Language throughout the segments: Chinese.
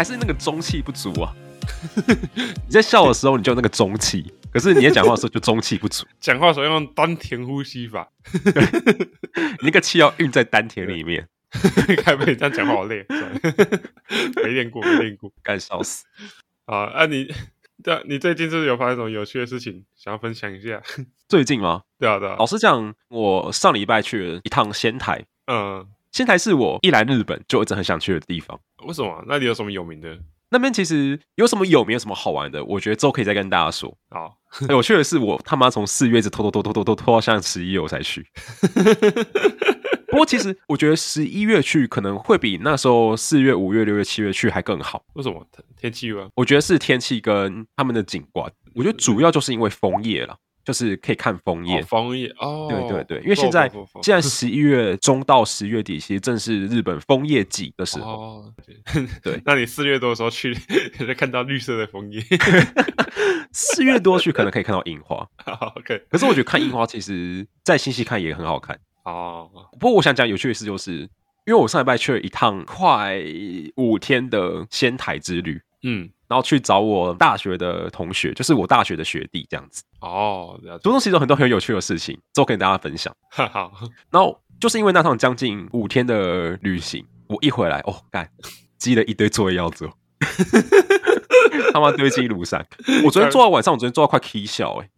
还是那个中气不足啊。你在笑的时候，你就那个中气；可是你在讲话的时候，就中气不足。讲话的时候用丹田呼吸法，你那个气要运在丹田里面。该不会这样讲话好累，没练过，没练过，干笑死。啊，那你对，你最近是不是有发生什么有趣的事情，想要分享一下？最近吗？对啊，对啊。老实讲，我上礼拜去了一趟仙台。嗯，仙台是我一来日本就一直很想去的地方。为什么？那里有什么有名的？那边其实有什么有名、有什么好玩的？我觉得之后可以再跟大家说。好，有趣的是，我他妈从四月一直拖拖拖拖拖拖拖到现在十一月我才去。不过其实我觉得十一月去可能会比那时候四月、五月、六月、七月去还更好。为什么？天气吗？我觉得是天气跟他们的景观。我觉得主要就是因为枫叶了。就是可以看枫叶，枫叶哦，对对对，因为现在现在十一月中到十月底，其实正是日本枫叶季的时候。哦，对，那你四月多的时候去，可 以看到绿色的枫叶。四月多去可能可以看到樱花。OK，可是我觉得看樱花，其实在新西看也很好看。哦，不过我想讲有趣的事，就是因为我上礼拜去了一趟快五天的仙台之旅。嗯。然后去找我大学的同学，就是我大学的学弟这样子。哦，途中其实有很多很有趣的事情，都跟大家分享。好，然后就是因为那趟将近五天的旅行，我一回来，哦，干，积了一堆作业要做，他妈堆积如山。我昨天做到晚上，我昨天做到快起笑哎，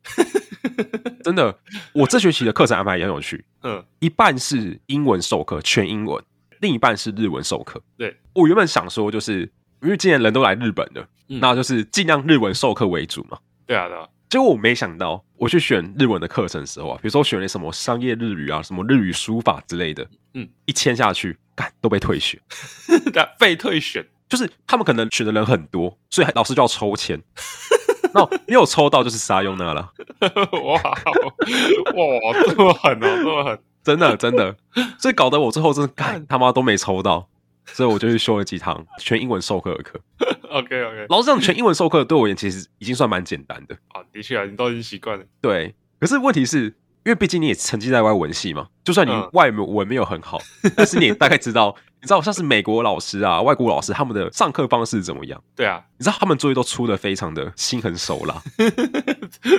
真的。我这学期的课程安排也很有趣，嗯，一半是英文授课，全英文；另一半是日文授课。对，我原本想说就是。因为今年人都来日本了，嗯、那就是尽量日文授课为主嘛。对啊，对啊。结果我没想到，我去选日文的课程的时候啊，比如说选了什么商业日语啊、什么日语书法之类的，嗯，一签下去，干都被退选，被退选，就是他们可能选的人很多，所以老师就要抽签。那没有抽到就是沙优那拉了。哇哇，这么狠哦，这么狠，真的真的，所以搞得我最后真的干他妈都没抽到。所以我就去修了几堂全英文授课的课。OK OK，老实讲，全英文授课对我而言其实已经算蛮简单的。啊，的确啊，你都已经习惯了。对，可是问题是因为毕竟你也成绩在外文系嘛，就算你外文没有很好，嗯、但是你也大概知道，你知道像是美国老师啊、外国老师他们的上课方式怎么样？对啊，你知道他们作业都出的非常的心狠手辣。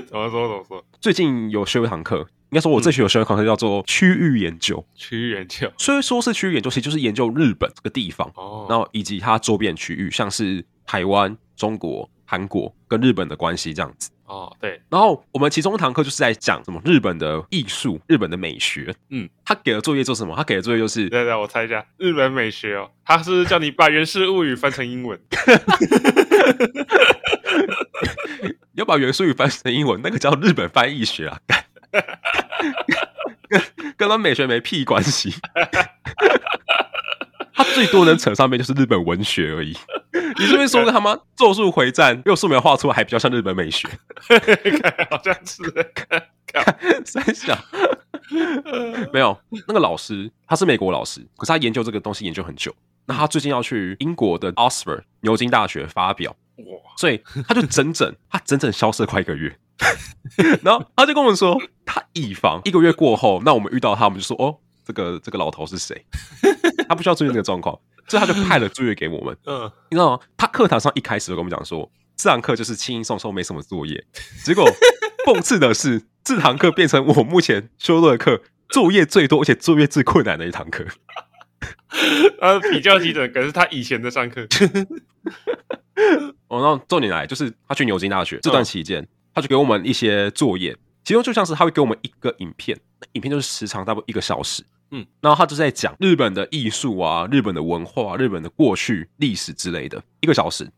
怎么说？怎么说？最近有修一堂课。应该说，我这学期有学的课程叫做区域研究。区域研究，所以说是区域研究，其实就是研究日本这个地方，哦，然后以及它周边区域，像是台湾、中国、韩国跟日本的关系这样子。哦，对。然后我们其中一堂课就是在讲什么日本的艺术、日本的美学。嗯，他给的作业做什么？他给的作业就是……对对，我猜一下，日本美学哦，他是不是叫你把《源氏物语》翻成英文？要把《源氏物语》翻成英文，那个叫日本翻译学啊。跟跟他美学没屁关系，他最多能扯上面就是日本文学而已。你是不是说个他妈《咒术回战》用素描画出来还比较像日本美学？好像是，三小 没有那个老师，他是美国老师，可是他研究这个东西研究很久。那他最近要去英国的 Oxford 牛津大学发表，哇所以他就整整他整整消失了快一个月。然后他就跟我们说，他以防一个月过后，那我们遇到他，我们就说哦，这个这个老头是谁？他不需要注意那个状况，所以他就派了作业给我们。嗯，你知道吗？他课堂上一开始就跟我们讲说，这堂课就是轻轻松松，没什么作业。结果讽刺的是，这堂课变成我目前修的课作业最多，而且作业最困难的一堂课。呃，比较基准，可是他以前的上课。哦，那重点来就是他去牛津大学这段期间。嗯他就给我们一些作业，其中就像是他会给我们一个影片，影片就是时长大概一个小时，嗯，然后他就在讲日本的艺术啊、日本的文化、日本的过去历史之类的，一个小时，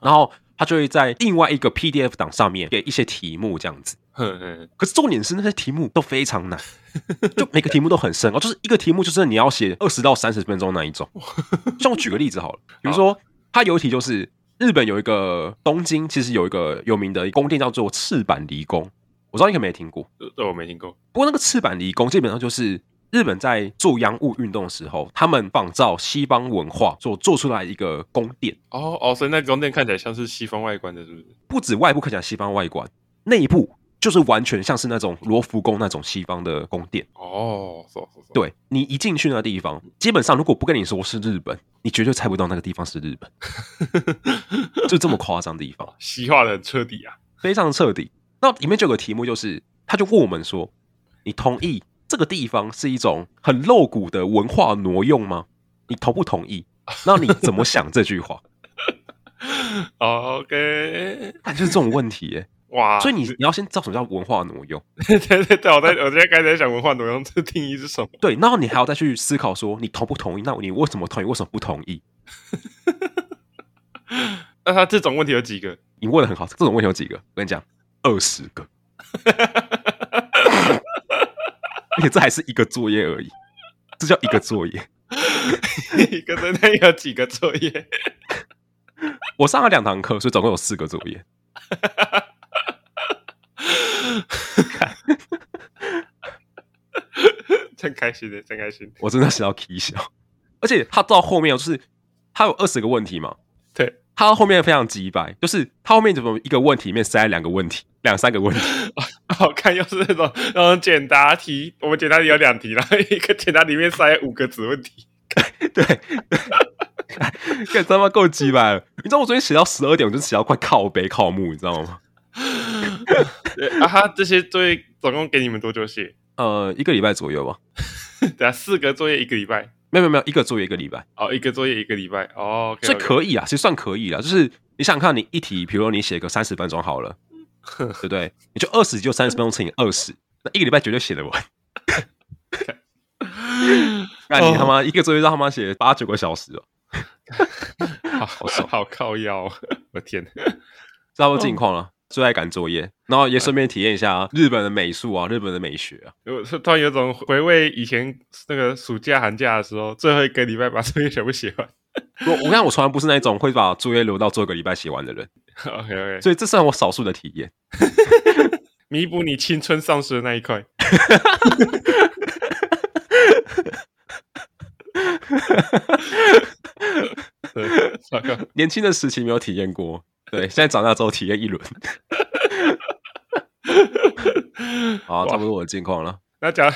然后他就会在另外一个 PDF 档上面给一些题目这样子，呵呵，可是重点是那些题目都非常难，就每个题目都很深哦，就是一个题目就是你要写二十到三十分钟那一种，像我举个例子好了，比如说他有一题就是。日本有一个东京，其实有一个有名的宫殿叫做赤坂离宫，我知道你可能没听过，对，我没听过。不过那个赤坂离宫基本上就是日本在做洋务运动的时候，他们仿照西方文化所做出来一个宫殿。哦哦，所以那宫殿看起来像是西方外观的，是不是？不止外部看起来西方外观，内部就是完全像是那种罗浮宫那种西方的宫殿哦。对，你一进去那个地方，基本上如果不跟你说是日本，你绝对猜不到那个地方是日本，就这么夸张的地方，西化的很彻底啊，非常彻底。那里面就有个题目，就是他就问我们说：“你同意这个地方是一种很露骨的文化挪用吗？你同不同意？那你怎么想这句话？”OK，那就是这种问题耶。哇！所以你你要先知道什么叫文化挪用。对对对，我在我现在刚才在想文化挪用这定义是什么？对，然后你还要再去思考说你同不同意？那你为什么同意？为什么不同意？那他这种问题有几个？你问的很好，这种问题有几个？我跟你讲，二十个。而且这还是一个作业而已，这叫一个作业。一个人那有几个作业？我上了两堂课，所以总共有四个作业。真开心的，真开心！我真的是要起笑，而且他到后面就是他有二十个问题嘛，对，他到后面非常机掰，就是他后面怎么一个问题里面塞两个问题，两三个问题，好看又是那种那种简答题，我们简答题有两题，然后一个简答里面塞五个子问题，对，干他妈够机掰了！你知道我昨天写到十二点，我就写到快靠北靠木，你知道吗？啊哈，这些作业总共给你们多久写？呃，一个礼拜左右吧。对啊，四个作业一个礼拜，没有没有没有，一个作业一个礼拜。哦，一个作业一个礼拜。哦，okay, okay. 所以可以啊，其实算可以了。就是你想想看，你一题，比如说你写个三十分钟好了，对不对？你就二十就三十分钟乘以二十，那一个礼拜绝对写得完。那你他妈一个作业让他妈写八九个小时哦，好好爽，好靠腰，我天，知道不近况了。最爱赶作业，然后也顺便体验一下日本的美术啊，日本的美学啊。有突然有种回味以前那个暑假寒假的时候，最后一个礼拜把作业全部写完。我我看我从来不是那种会把作业留到最后一个礼拜写完的人。OK OK，所以这算我少数的体验，弥补你青春丧失的那一块。年轻的时期没有体验过。对，现在长大之后体验一轮，好，差不多我的近况了。那讲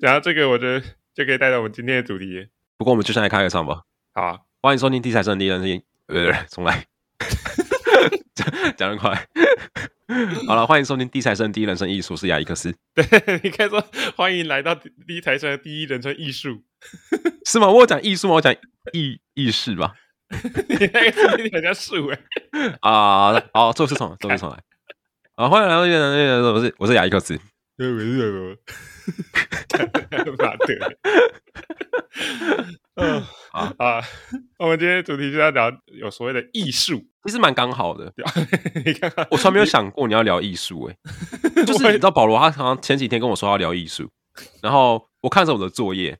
讲到这个，我觉得就可以带到我们今天的主题。不过我们就先来开个场吧。好啊，欢迎收听《地财生第一人生》，呃，重来，讲讲得快。好了，欢迎收听《地财生第一人生艺术》，是亚历克斯。对，你可以说欢迎来到地财生的第一人称艺术，是吗？我讲艺术吗？我讲意意识吧。你那个是好像树哎 啊！好，做事重来，做事重来。啊，欢迎来到越南越南，我是我是亚历克斯。我是什么？马德。嗯啊啊！我们今天主题就要聊有所谓的艺术，其实蛮刚好的。你看看，我从来没有想过你要聊艺术哎，就是你知道保罗他好像前几天跟我说要聊艺术，然后我看着我的作业，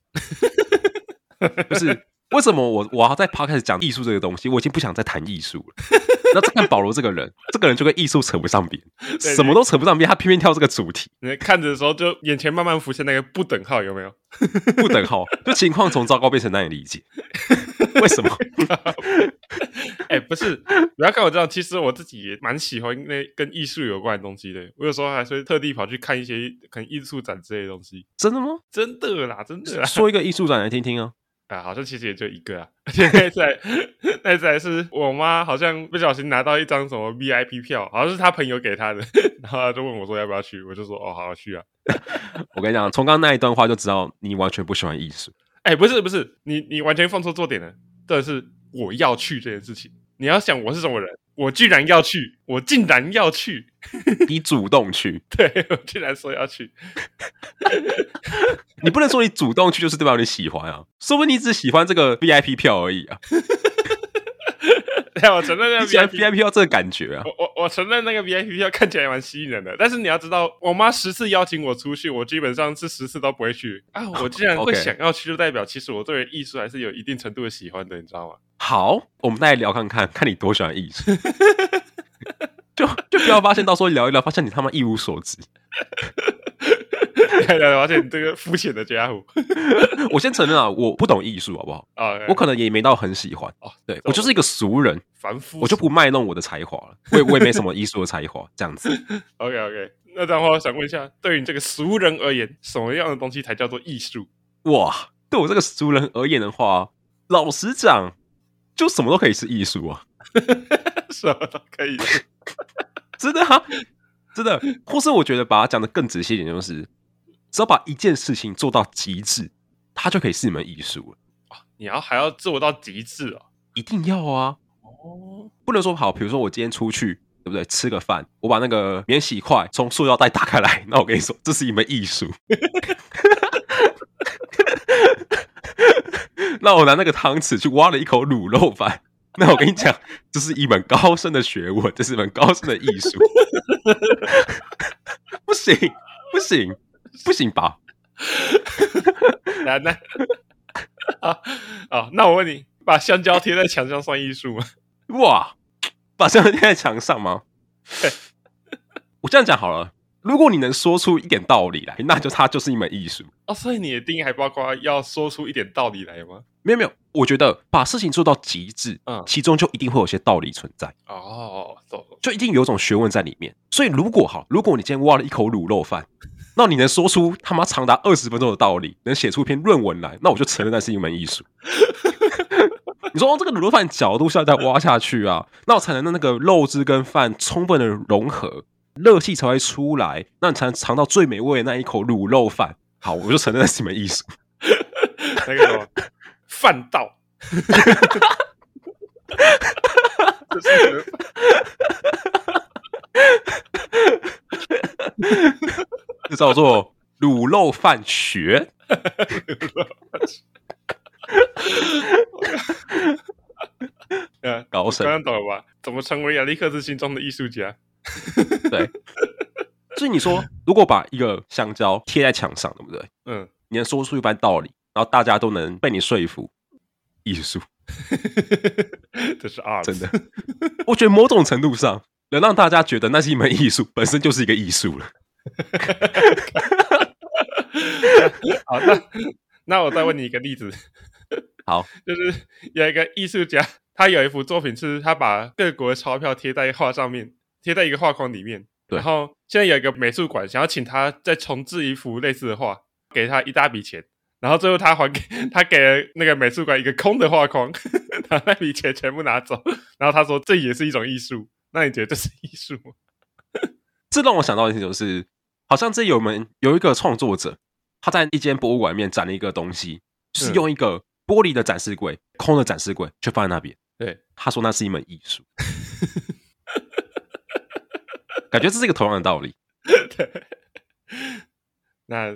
就是。为什么我我要在 podcast 讲艺术这个东西？我已经不想再谈艺术了。那再看保罗这个人，这个人就跟艺术扯不上边，什么都扯不上边，他偏偏挑这个主题。你看着的时候，就眼前慢慢浮现那个不等号，有没有？不等号，就情况从糟糕变成难以理解。为什么？哎、欸，不是，不要看我这样，其实我自己也蛮喜欢那跟艺术有关的东西的。我有时候还是会特地跑去看一些可能艺术展之类的东西。真的吗？真的啦，真的啦。说一个艺术展来听听啊。啊，好像其实也就一个啊，而且那在那在是我妈好像不小心拿到一张什么 VIP 票，好像是她朋友给她的，然后她就问我说要不要去，我就说哦，好，好去啊。我跟你讲，从刚刚那一段话就知道你完全不喜欢艺术。哎、欸，不是不是，你你完全放错重点了，这是我要去这件事情。你要想我是什么人，我居然要去，我竟然要去，你主动去，对，我竟然说要去。你不能说你主动去就是代表你喜欢啊，说不定你只喜欢这个 VIP 票而已啊。对，我承认那个 VIP, VIP 票这个感觉啊，我我我承认那个 VIP 要看起来蛮吸引人的，但是你要知道，我妈十次邀请我出去，我基本上是十次都不会去啊。我既然会想要去，就代表其实我对艺术还是有一定程度的喜欢的，你知道吗？好，我们再来聊看看，看你多喜欢艺术，就就不要发现到时候聊一聊，发现你他妈一无所知。发现你这个肤浅的家伙，我先承认啊，我不懂艺术，好不好？啊，oh, okay. 我可能也没到很喜欢。哦，oh, 对，我就是一个俗人，凡夫，我就不卖弄我的才华了。我也我也没什么艺术的才华，这样子。OK OK，那这样的话，我想问一下，对于你这个俗人而言，什么样的东西才叫做艺术？哇，对我这个俗人而言的话，老实讲，就什么都可以是艺术啊，什么都可以，真的啊，真的。或是我觉得把它讲得更仔细一点，就是只要把一件事情做到极致，它就可以是一门艺术了。你要还要做到极致啊？一定要啊！哦，不能说好，比如说我今天出去。对不对？吃个饭，我把那个免洗筷从塑料袋打开来，那我跟你说，这是一门艺术。那我拿那个汤匙去挖了一口卤肉饭，那我跟你讲，这是一门高深的学问，这是一门高深的艺术。不行，不行，不行吧？难呢？啊啊！那我问你，把香蕉贴在墙上算艺术吗？哇！把香蕉贴在墙上吗？我这样讲好了，如果你能说出一点道理来，那就它就是一门艺术哦。所以你的定义还包括要说出一点道理来吗？没有没有，我觉得把事情做到极致，嗯，其中就一定会有些道理存在哦，就一定有种学问在里面。所以如果好，如果你今天挖了一口卤肉饭，那你能说出他妈长达二十分钟的道理，能写出一篇论文来，那我就承认那是一门艺术。你说这个卤肉饭角度是要再挖下去啊，那我才能让那个肉汁跟饭充分的融合，热气才会出来，那你才能尝到最美味的那一口卤肉饭。好，我就承认那是一门艺术。那个什么饭道，这 叫做卤肉饭学。呃，高深，刚刚懂了吧？怎么成为亚历克斯心中的艺术家？对，所以你说，如果把一个香蕉贴在墙上，对不对？嗯，你能说出一番道理，然后大家都能被你说服，艺术，这是 art，真的。我觉得某种程度上，能让大家觉得那是一门艺术，本身就是一个艺术了。好，那那我再问你一个例子。好，就是有一个艺术家，他有一幅作品，是他把各国的钞票贴在画上面，贴在一个画框里面。对。然后现在有一个美术馆想要请他再重制一幅类似的画，给他一大笔钱。然后最后他还给他给了那个美术馆一个空的画框，把那笔钱全部拿走。然后他说这也是一种艺术。那你觉得这是艺术吗？这让我想到的一种是，好像这有门有一个创作者，他在一间博物馆里面展了一个东西，是用一个。嗯玻璃的展示柜，空的展示柜却放在那边。对，他说那是一门艺术，感觉这是一个同样的道理。对，那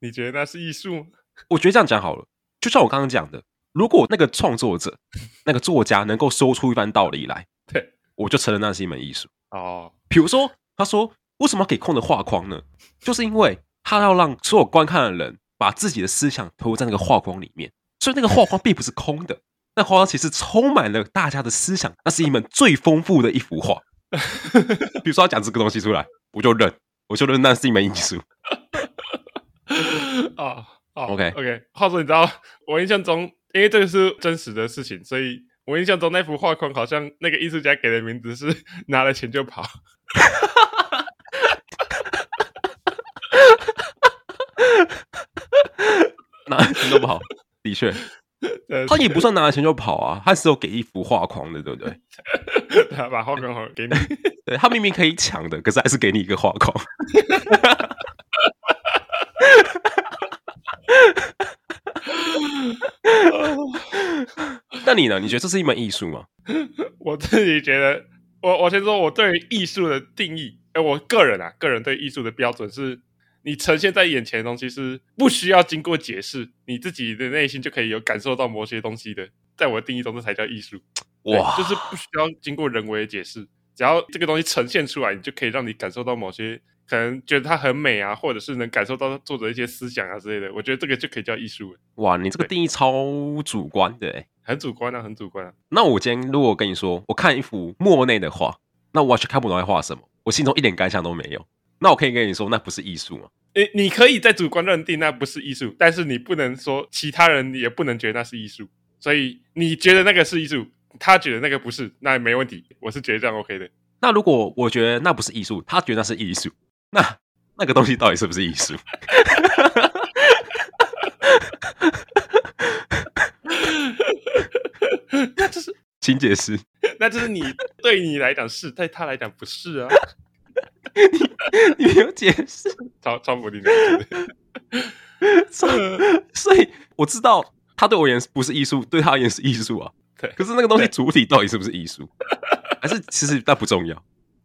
你觉得那是艺术吗？我觉得这样讲好了，就像我刚刚讲的，如果那个创作者、那个作家能够说出一番道理来，对，我就承认那是一门艺术。哦，比如说，他说为什么要给空的画框呢？就是因为他要让所有观看的人把自己的思想投入在那个画框里面。所以那个画框并不是空的，那画框其实充满了大家的思想，那是一门最丰富的一幅画。比如说他讲这个东西出来，我就认，我就认那是一门艺术。啊，OK OK。话说，你知道我印象中，因为这个是真实的事情，所以我印象中那幅画框好像那个艺术家给的名字是 拿了钱就跑。拿了钱都不好。的确，他也不算拿了钱就跑啊，他是有给一幅画框的，对不对？他把画框好给你，对，他明明可以抢的，可是还是给你一个画框。那你呢？你觉得这是一门艺术吗？我自己觉得，我我先说我对于艺术的定义，哎，我个人啊，个人对艺术的标准是。你呈现在眼前的东西是不需要经过解释，你自己的内心就可以有感受到某些东西的。在我的定义中，这才叫艺术。哇，就是不需要经过人为的解释，只要这个东西呈现出来，你就可以让你感受到某些可能觉得它很美啊，或者是能感受到作者一些思想啊之类的。我觉得这个就可以叫艺术。哇，你这个定义超主观的，欸，很主观啊，很主观啊。那我今天如果跟你说，我看一幅莫内的画，那我完全看不懂在画什么，我心中一点感想都没有。那我可以跟你说，那不是艺术吗？诶，你可以在主观认定那不是艺术，但是你不能说其他人也不能觉得那是艺术。所以你觉得那个是艺术，他觉得那个不是，那也没问题。我是觉得这样 OK 的。那如果我觉得那不是艺术，他觉得那是艺术，那那个东西到底是不是艺术？那就是，请解释。那就是你对你来讲是，对他来讲不是啊。你 没有解释，超超不定的。所以我知道他对我而言不是艺术，对他而言是艺术啊。对，可是那个东西主体到底是不是艺术？还是其实那不重要？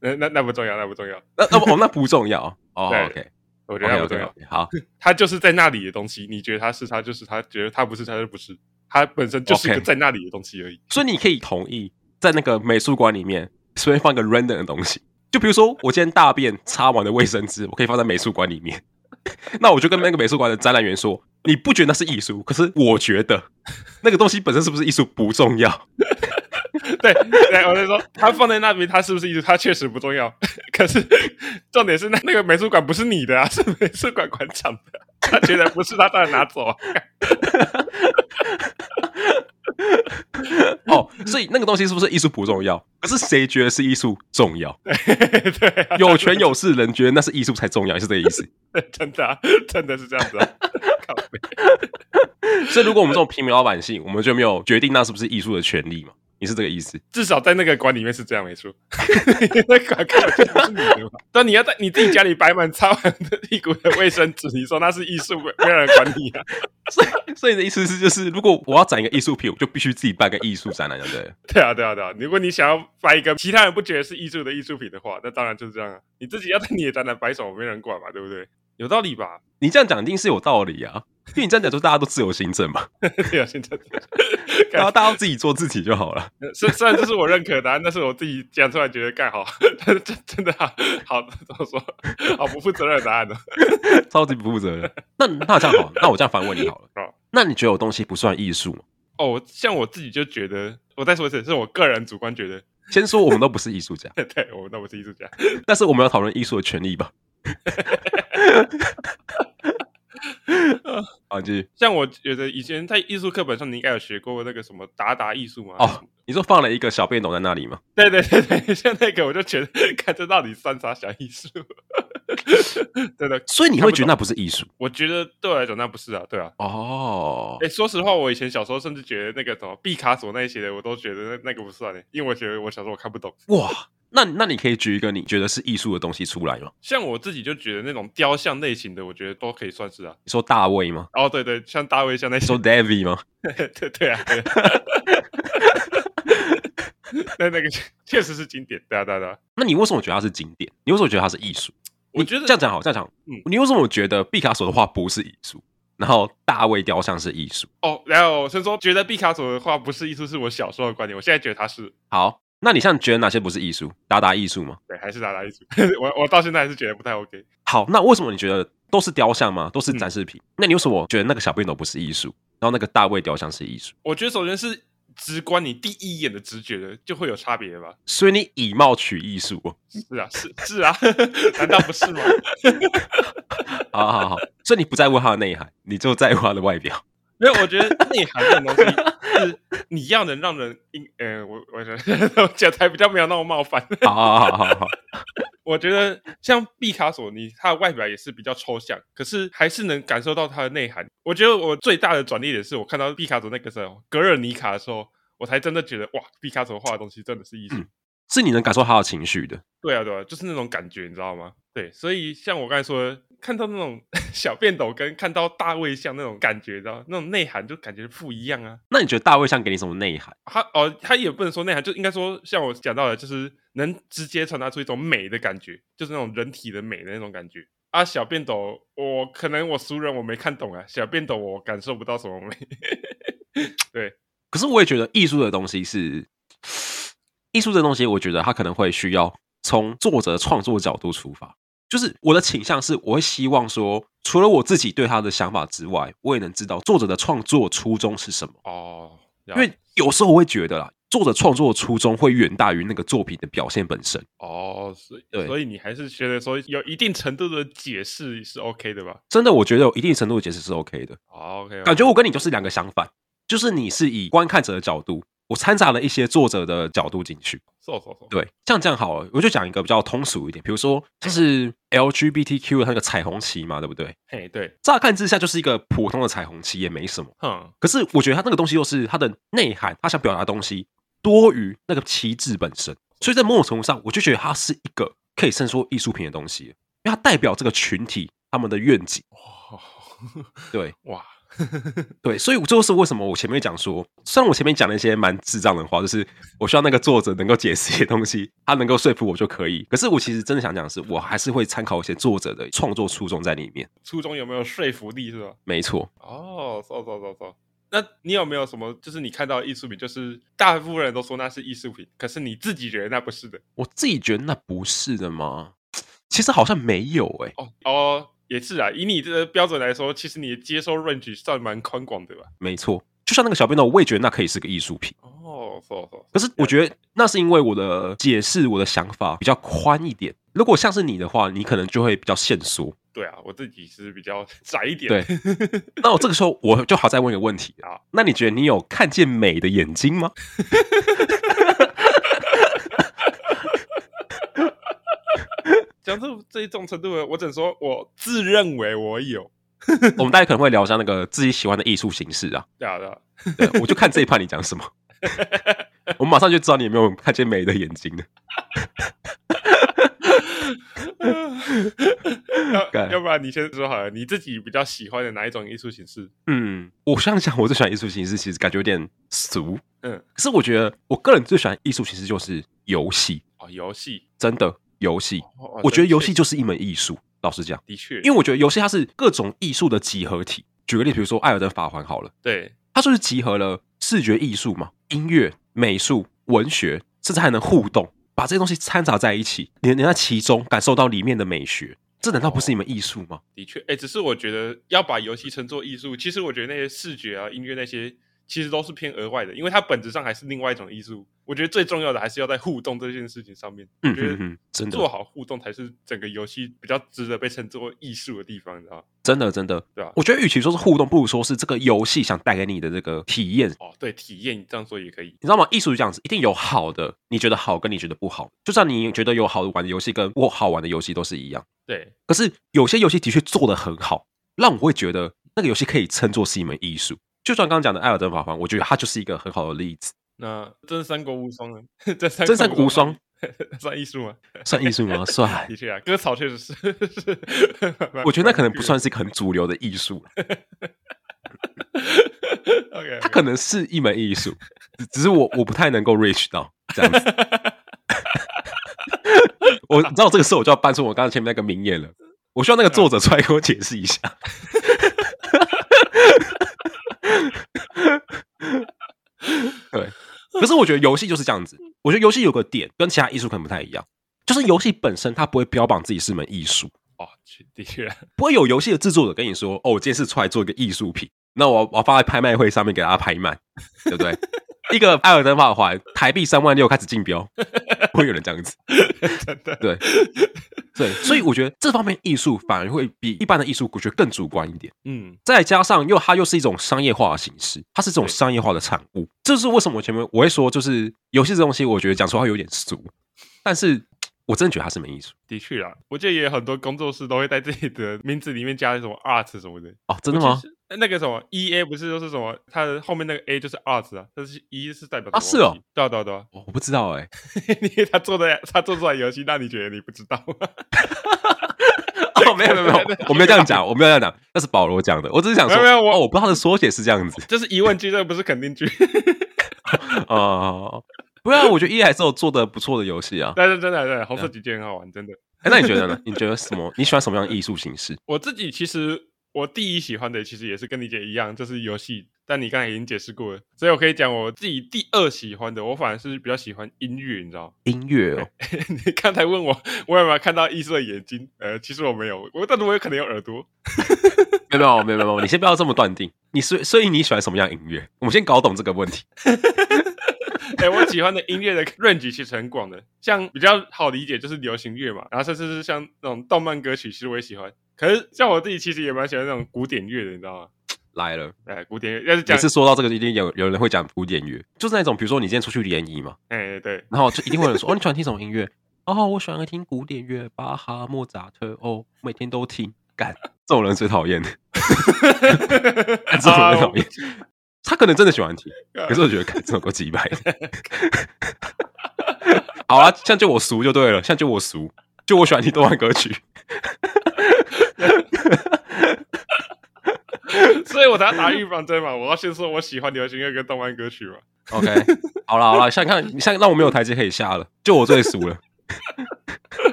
那那那不重要，那不重要。那那哦，那不重要。哦，OK，我觉得那不重要。好，他就是在那里的东西，你觉得他是，他就是他；觉得他不是，他就不是。他本身就是一个在那里的东西而已。所以你可以同意，在那个美术馆里面随便放一个 random 的东西。就比如说，我今天大便擦完的卫生纸，我可以放在美术馆里面。那我就跟那个美术馆的展览员说：“你不觉得那是艺术？可是我觉得那个东西本身是不是艺术不重要。”对对，我就说他放在那边，他是不是艺术？他确实不重要。可是重点是那那个美术馆不是你的啊，是美术馆馆长的。他觉得不是，他当然拿走啊。哦，所以那个东西是不是艺术不重要？可是谁觉得是艺术重要？对，有权有势人觉得那是艺术才重要，是这个意思？真的、啊，真的是这样子啊！所以，如果我们这种平民老百姓，我们就没有决定那是不是艺术的权利嘛？你是这个意思？至少在那个馆里面是这样，没错。那馆根本就不是你的嘛。但你要在你自己家里摆满擦完的屁股的卫生纸，你说那是艺术，没有人管你啊。所以，所以的意思是，就是如果我要展一个艺术品，我就必须自己办个艺术展览，对不对？对啊，对啊，对啊。如果你想要摆一个其他人不觉得是艺术的艺术品的话，那当然就是这样啊。你自己要在你的展览摆手，没人管嘛，对不对？有道理吧？你这样讲一定是有道理啊。因为你这样讲，说大家都自由行政嘛，自由行政 然后大家都自己做自己就好了。虽虽然这是我认可的答案，但是我自己讲出来觉得盖好，真真的好，好怎么说？好不负责任的答案呢？超级不负责任。那那这样好，那我这样反问你好了。哦，那你觉得我东西不算艺术吗？哦，像我自己就觉得，我再说一次，是我个人主观觉得。先说我们都不是艺术家，对，我们都不是艺术家，但是我们要讨论艺术的权利吧。啊，就像我觉得以前在艺术课本上，你应该有学过那个什么达达艺术吗？哦，你说放了一个小便斗在那里吗？对对对对，像那个我就觉得，看这到底算啥小艺术？对的，所以你会觉得那不是艺术？我觉得对我来讲那不是啊，对啊。哦，哎，说实话，我以前小时候甚至觉得那个什么毕卡索那些的，我都觉得那那个不算的，因为我觉得我小时候我看不懂。哇。那那你可以举一个你觉得是艺术的东西出来吗？像我自己就觉得那种雕像类型的，我觉得都可以算是啊。你说大卫吗？哦，对对，像大卫像那些。说 David 吗？对对啊。那那个确实是经典，对啊对啊对啊。那你为什么觉得它是经典？你为什么觉得它是艺术？我觉得这样讲好，这样讲，嗯，你为什么觉得毕卡索的画不是艺术，然后大卫雕像是艺术？哦，然后我先说，觉得毕卡索的画不是艺术，是我小时候的观点，我现在觉得他是。好。那你现在觉得哪些不是艺术？达达艺术吗？对，还是达达艺术。我我到现在还是觉得不太 OK。好，那为什么你觉得都是雕像吗？都是展示品？嗯、那你为什么觉得那个小便斗不是艺术，然后那个大卫雕像是艺术？我觉得首先是直观，你第一眼的直觉的就会有差别吧。所以你以貌取艺术？是啊，是是啊，难道不是吗？好好好，所以你不在乎它的内涵，你就在乎它的外表。没有，我觉得内涵这种东西是你要能让人，呃，我我觉得 讲才比较没有那么冒犯。好好好好好，我觉得像毕卡索，你他的外表也是比较抽象，可是还是能感受到他的内涵。我觉得我最大的转捩点是我看到毕卡索那个时候，格尔尼卡的时候，我才真的觉得哇，毕卡索画的东西真的是艺术。嗯是你能感受他的情绪的，对啊，对啊，就是那种感觉，你知道吗？对，所以像我刚才说的，看到那种 小便斗跟看到大卫像那种感觉，你知道那种内涵就感觉不一样啊。那你觉得大卫像给你什么内涵？他哦，他也不能说内涵，就应该说像我讲到的，就是能直接传达出一种美的感觉，就是那种人体的美的那种感觉啊。小便斗，我可能我熟人我没看懂啊，小便斗我感受不到什么美。对，可是我也觉得艺术的东西是。艺术这东西，我觉得它可能会需要从作者创作角度出发。就是我的倾向是，我会希望说，除了我自己对他的想法之外，我也能知道作者的创作初衷是什么。哦，因为有时候我会觉得啦，作者创作的初衷会远大于那个作品的表现本身。哦，所以对，所以你还是觉得说有一定程度的解释是 OK 的吧？真的，我觉得有一定程度的解释是 OK 的。哦，OK，感觉我跟你就是两个相反，就是你是以观看者的角度。我掺杂了一些作者的角度进去。对，像这样好了，我就讲一个比较通俗一点，比如说就是 LGBTQ 的那个彩虹旗嘛，对不对？嘿，对。乍看之下就是一个普通的彩虹旗，也没什么。嗯。可是我觉得它那个东西又是它的内涵，它想表达的东西多于那个旗帜本身，所以在某种程度上，我就觉得它是一个可以称说艺术品的东西，因为它代表这个群体他们的愿景。哇，对，哇。对，所以这就是为什么我前面讲说，虽然我前面讲了一些蛮智障的话，就是我希望那个作者能够解释一些东西，他能够说服我就可以。可是我其实真的想讲的是，我还是会参考一些作者的创作初衷在里面。初衷有没有说服力是吧？没错。哦，走走走走。那你有没有什么，就是你看到艺术品，就是大部分人都说那是艺术品，可是你自己觉得那不是的？我自己觉得那不是的吗？其实好像没有哎、欸。哦哦。也是啊，以你这个标准来说，其实你的接收 range 算蛮宽广的吧？没错，就像那个小便斗，我也觉得那可以是个艺术品。哦，错错。可是我觉得那是因为我的解释，我的想法比较宽一点。如果像是你的话，你可能就会比较限缩。对啊，我自己是比较窄一点。对。那我这个时候我就好再问一个问题啊，那你觉得你有看见美的眼睛吗？讲这这一种程度的，我只能说我自认为我有。我们大家可能会聊一下那个自己喜欢的艺术形式啊。对啊，对啊。我就看这一趴你讲什么，我们马上就知道你有没有看见美的眼睛了。要要不然你先说好了，你自己比较喜欢的哪一种艺术形式？嗯，我想想，我最喜欢艺术形式，其实感觉有点俗。嗯，可是我觉得我个人最喜欢艺术形式就是游戏啊，游戏真的。游戏，我觉得游戏就是一门艺术。老实讲，的确，因为我觉得游戏它是各种艺术的集合体。举个例，比如说《艾尔登法环》好了，对，它就是集合了视觉艺术嘛，音乐、美术、文学，甚至还能互动，把这些东西掺杂在一起，你能在其中感受到里面的美学，这难道不是一门艺术吗？的确，哎，只是我觉得要把游戏称作艺术，其实我觉得那些视觉啊、音乐那些。其实都是偏额外的，因为它本质上还是另外一种艺术。我觉得最重要的还是要在互动这件事情上面。嗯嗯嗯，真的做好互动才是整个游戏比较值得被称作艺术的地方，你知道吗？真的真的，对吧？我觉得与其说是互动，不如说是这个游戏想带给你的这个体验。哦，对，体验这样说也可以。你知道吗？艺术就这样子，一定有好的，你觉得好跟你觉得不好。就算你觉得有好玩的游戏跟不好玩的游戏都是一样。对。可是有些游戏的确做得很好，让我会觉得那个游戏可以称作是一门艺术。就算刚刚讲的《艾尔登法环》，我觉得它就是一个很好的例子。那真三国无双呢？真三国无双 算艺术吗？算艺术吗？算。的确啊，割草确实是。我觉得那可能不算是一个很主流的艺术。OK，它可能是一门艺术，只是我我不太能够 reach 到这样子。我知道这个时候我就要搬出我刚才前面那个名言了。我需要那个作者出来给我解释一下。可是我觉得游戏就是这样子。我觉得游戏有个点跟其他艺术可能不太一样，就是游戏本身它不会标榜自己是门艺术哦，的确不会有游戏的制作者跟你说：“哦，我今天是出来做一个艺术品，那我我要放在拍卖会上面给大家拍卖，对不对？” 一个艾尔登法环台币三万六开始竞标，会有人这样子，对。对，所以我觉得这方面艺术反而会比一般的艺术，我觉得更主观一点。嗯，再加上又它又是一种商业化的形式，它是这种商业化的产物。这是为什么我前面我会说，就是游戏这东西，我觉得讲实话有点俗，但是我真的觉得它是门艺术。的确啊，我记得也有很多工作室都会在自己的 名字里面加什么 art 什么的。哦，真的吗？那个什么 E A 不是都是什么？它的后面那个 A 就是 art 啊，但是 E 是代表啊，是哦，对啊对啊对啊，我不知道哎，因为他做的他做出来游戏，那你觉得你不知道吗？哦，没有没有没有，我没有这样讲，我没有这样讲，那是保罗讲的，我只是想说，没有我，我不知道他的缩写是这样子，这是疑问句，这个不是肯定句。哦，不啊，我觉得 E A 还是有做的不错的游戏啊，但是真的对红色警戒很好玩，真的。哎，那你觉得呢？你觉得什么？你喜欢什么样的艺术形式？我自己其实。我第一喜欢的其实也是跟你姐一样，就是游戏。但你刚才已经解释过了，所以我可以讲我自己第二喜欢的，我反而是比较喜欢音乐，你知道 音乐哦，你刚才问我我有没有看到艺术的眼睛？呃，其实我没有，我但是我有可能有耳朵。没有没有没有没有，你先不要这么断定。你所所以你喜欢什么样音乐？我们先搞懂这个问题。哎、欸，我喜欢的音乐的 range 其实很广的，像比较好理解就是流行乐嘛，然后甚至是像那种动漫歌曲，其实我也喜欢。可是像我自己其实也蛮喜欢那种古典乐的，你知道吗？来了，哎，古典乐。要是讲每次说到这个，一定有有人会讲古典乐，就是那种比如说你今天出去联谊嘛，哎对，然后就一定会有人说 哦，你喜欢听什么音乐？哦，我喜欢听古典乐，巴哈、莫扎特，哦，每天都听。干，这种人最讨厌的，这种人讨厌。他可能真的喜欢听，可是我觉得看这首歌几百。好啊，像就我俗就对了，像就我俗，就我喜欢听动漫歌曲。所以我才要打预防针嘛，我要先说我喜欢流行乐跟动漫歌曲嘛。OK，好了好了，像你看，你像让我没有台阶可以下了，就我最俗了。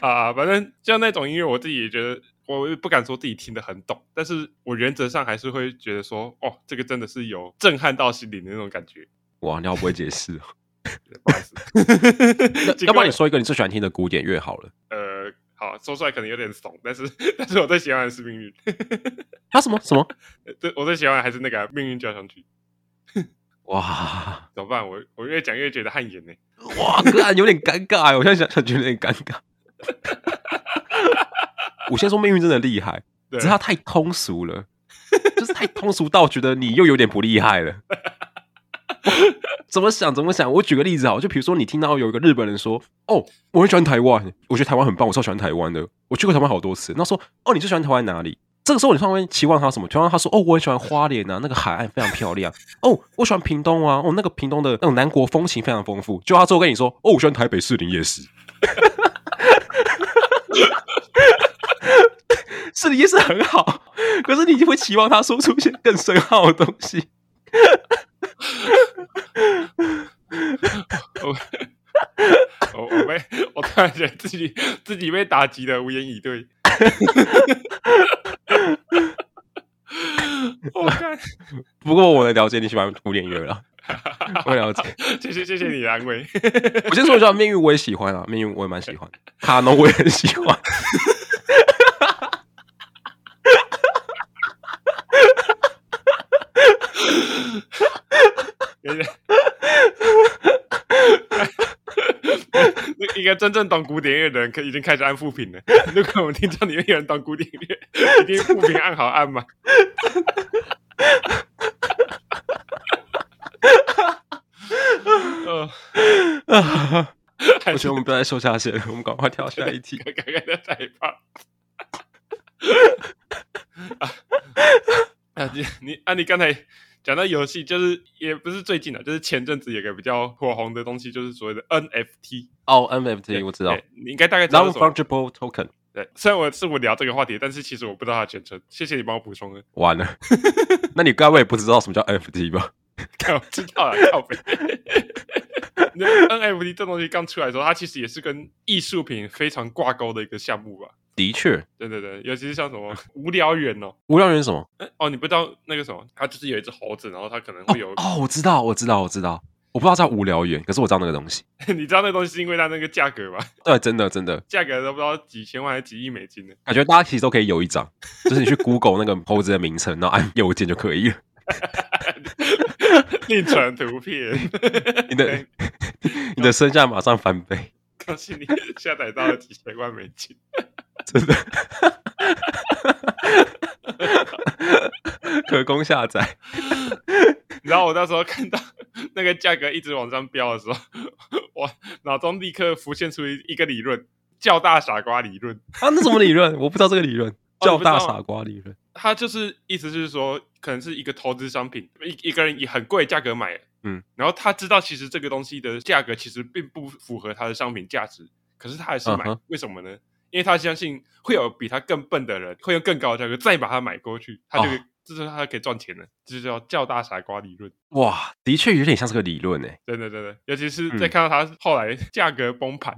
啊，反正像那种音乐，我自己也觉得，我也不敢说自己听得很懂，但是我原则上还是会觉得说，哦，这个真的是有震撼到心灵的那种感觉。哇，你好不会解释哦，不好意思。要不然你说一个你最喜欢听的古典乐好了。呃。好，说出来可能有点怂，但是但是我最喜欢的是命运。他什么什么？对，我最喜欢的还是那个、啊《命运交响曲》。哇，怎么办？我我越讲越觉得汗颜呢。哇，哥，有点尴尬，我现在想想觉得有点尴尬。我先说命运真的厉害，只是他太通俗了，就是太通俗到觉得你又有点不厉害了。怎么想怎么想？我举个例子好，就比如说你听到有一个日本人说：“哦，我很喜欢台湾，我觉得台湾很棒，我超喜欢台湾的，我去过台湾好多次。”那说：“哦，你最喜欢台湾哪里？”这个时候你突然期望他什么？突然他说：“哦，我很喜欢花莲啊，那个海岸非常漂亮。哦，我喜欢屏东啊，哦，那个屏东的那种南国风情非常丰富。”就他之后跟你说：“哦，我喜欢台北士林夜市。”士林夜市很好，可是你就会期望他说出一些更深奥的东西。我我我被我突然觉得自己自己被打击的无言以对。我看，不过我能了解你喜欢古典乐了，我了解，谢谢谢谢你的安慰。我先说一下命运，我也喜欢啊，命运我也蛮喜欢，卡农我也很喜欢。一个真正懂古典乐的人，可已经开始按负评了。如果我们听众里面有人懂古典乐，一定负评按好按嘛。呃我觉得我们不要再收下线了，我们赶快跳下一题。刚刚在害怕。啊，你你啊，你刚才。讲到游戏，就是也不是最近的，就是前阵子有个比较火红的东西，就是所谓的 NFT。哦，NFT 我知道，你应该大概知道。Non-fungible token。对，虽然我是我聊这个话题，但是其实我不知道它的简称。谢谢你帮我补充了。完了，那你该不会也不知道什么叫 NFT 吧？我知道了，靠北。那 NFT 这东西刚出来的时候，它其实也是跟艺术品非常挂钩的一个项目吧？的确，对对对，尤其是像什么无聊猿哦，无聊猿什么？哦，你不知道那个什么？它就是有一只猴子，然后它可能会有哦，我知道，我知道，我知道，我不知道叫无聊猿，可是我知道那个东西。你知道那个东西是因为它那个价格吗？对，真的真的，价格都不知道几千万还是几亿美金呢。感觉大家其实都可以有一张，就是你去 Google 那个猴子的名称，然后按右键就可以了。另传图片，你的 你的身价马上翻倍。恭喜你下载到了几千万美金。真的，可供下载。然后我那时候看到那个价格一直往上飙的时候，我脑中立刻浮现出一个理论——较大傻瓜理论。啊，那什么理论？我不知道这个理论。较大傻瓜理论，它就是意思就是说，可能是一个投资商品，一一个人以很贵的价格买，嗯，然后他知道其实这个东西的价格其实并不符合他的商品价值，可是他还是买，嗯、为什么呢？因为他相信会有比他更笨的人会用更高的价格再把它买过去，他就这、哦、是他可以赚钱的，这就叫较大傻瓜理论。哇，的确有点像是个理论诶，真的真的，尤其是在看到他后来 价格崩盘，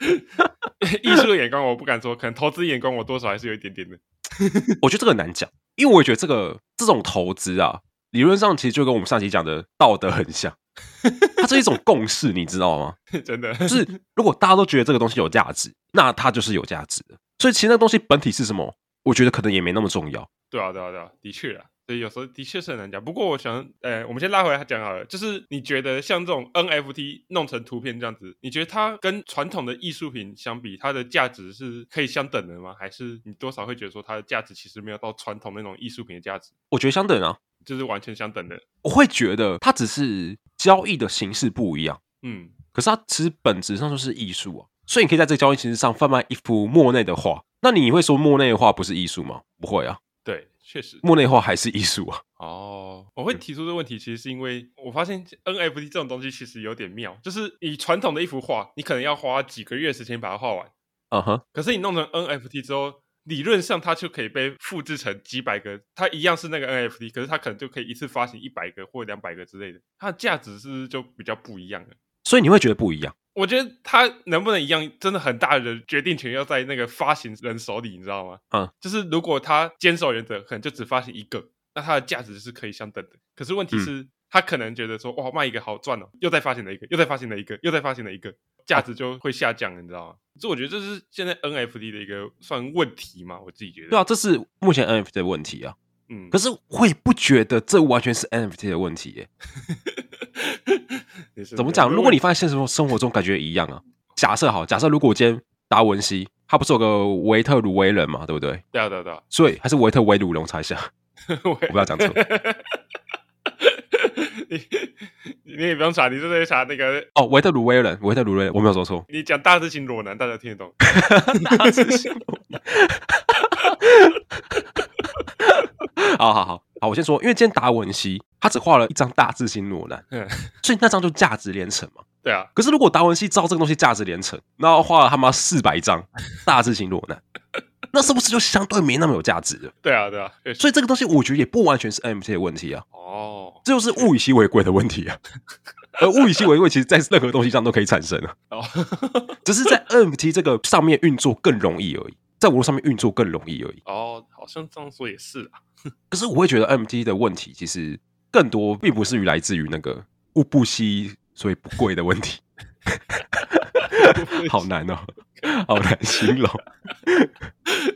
艺术的眼光我不敢说，可能投资眼光我多少还是有一点点的。我觉得这个很难讲，因为我也觉得这个这种投资啊，理论上其实就跟我们上期讲的道德很像。它是一种共识，你知道吗？真的，就 是如果大家都觉得这个东西有价值，那它就是有价值的。所以其实那个东西本体是什么，我觉得可能也没那么重要。对啊，对啊，对啊，的确啊。对，有时候的确是很难讲。不过我想，呃，我们先拉回来讲好了，就是你觉得像这种 NFT 弄成图片这样子，你觉得它跟传统的艺术品相比，它的价值是可以相等的吗？还是你多少会觉得说它的价值其实没有到传统那种艺术品的价值？我觉得相等啊，就是完全相等的。我会觉得它只是交易的形式不一样，嗯，可是它其实本质上就是艺术啊。所以你可以在这个交易形式上贩卖一幅莫内的画，那你会说莫内的画不是艺术吗？不会啊，对，确实，木内画还是艺术啊。哦，我会提出这个问题，其实是因为我发现 NFT 这种东西其实有点妙，就是以传统的一幅画，你可能要花几个月时间把它画完，嗯哼，可是你弄成 NFT 之后，理论上它就可以被复制成几百个，它一样是那个 NFT，可是它可能就可以一次发行一百个或两百个之类的，它的价值是不是就比较不一样了？所以你会觉得不一样？我觉得它能不能一样，真的很大的决定权要在那个发行人手里，你知道吗？嗯，就是如果他坚守原则，可能就只发行一个，那它的价值是可以相等的。可是问题是，嗯、他可能觉得说，哇，卖一个好赚哦，又再发行了一个，又再发行了一个，又再发行了一个，价值就会下降，你知道吗？所以我觉得这是现在 NFT 的一个算问题嘛，我自己觉得。对啊，这是目前 NFT 的问题啊。嗯，可是我也不觉得这完全是 NFT 的问题耶。怎么讲？如果你放在现实生活中，感觉一样啊。假设好，假设如果今天达文西他不是有个维特鲁威人嘛，对不对？对啊，对啊，对啊。所以还是维特威鲁龙才下，我不要讲错。你你也不用查，你就在查那个哦，维特鲁威人，维特鲁威人，我没有说错。你讲大字型裸男，大家听得懂。大字型裸男。好好好。好，我先说，因为今天达文西他只画了一张大字型裸男，嗯，所以那张就价值连城嘛。对啊，可是如果达文西照这个东西价值连城，然后画了他妈四百张大字型裸男，那是不是就相对没那么有价值了？对啊，对啊，所以这个东西我觉得也不完全是 NFT 的问题啊。哦，这就是物以稀为贵的问题啊。而物以稀为贵，其实在任何东西上都可以产生啊。哦，只是在 NFT 这个上面运作更容易而已，在网络上面运作更容易而已。哦，好像这样说也是啊。可是我会觉得 NFT 的问题其实更多，并不是于来自于那个物不稀所以不贵的问题，好难哦，好难形容。